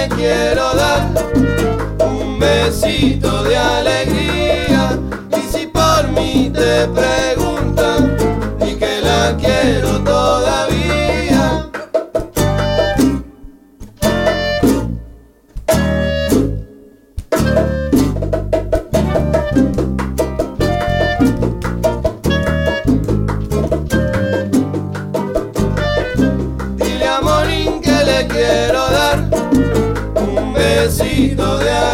te quiero dar un besito de alegría. Y si por mí te preguntan, y que la quiero todavía. Dile a Morín que le quiero dar besito de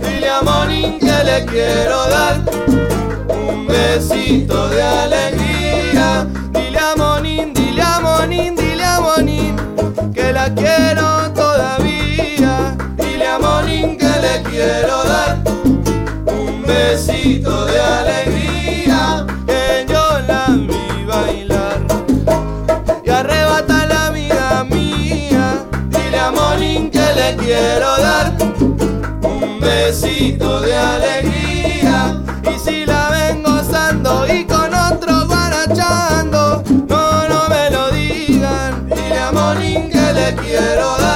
Dile a Morín que le quiero dar un besito de alegría. Dile a dile a dile a que la quiero todavía. Dile a que le quiero dar un besito quiero dar un besito de alegría. Y si la ven gozando y con otro guarachando, no, no me lo digan. Dile a Monín que le quiero dar.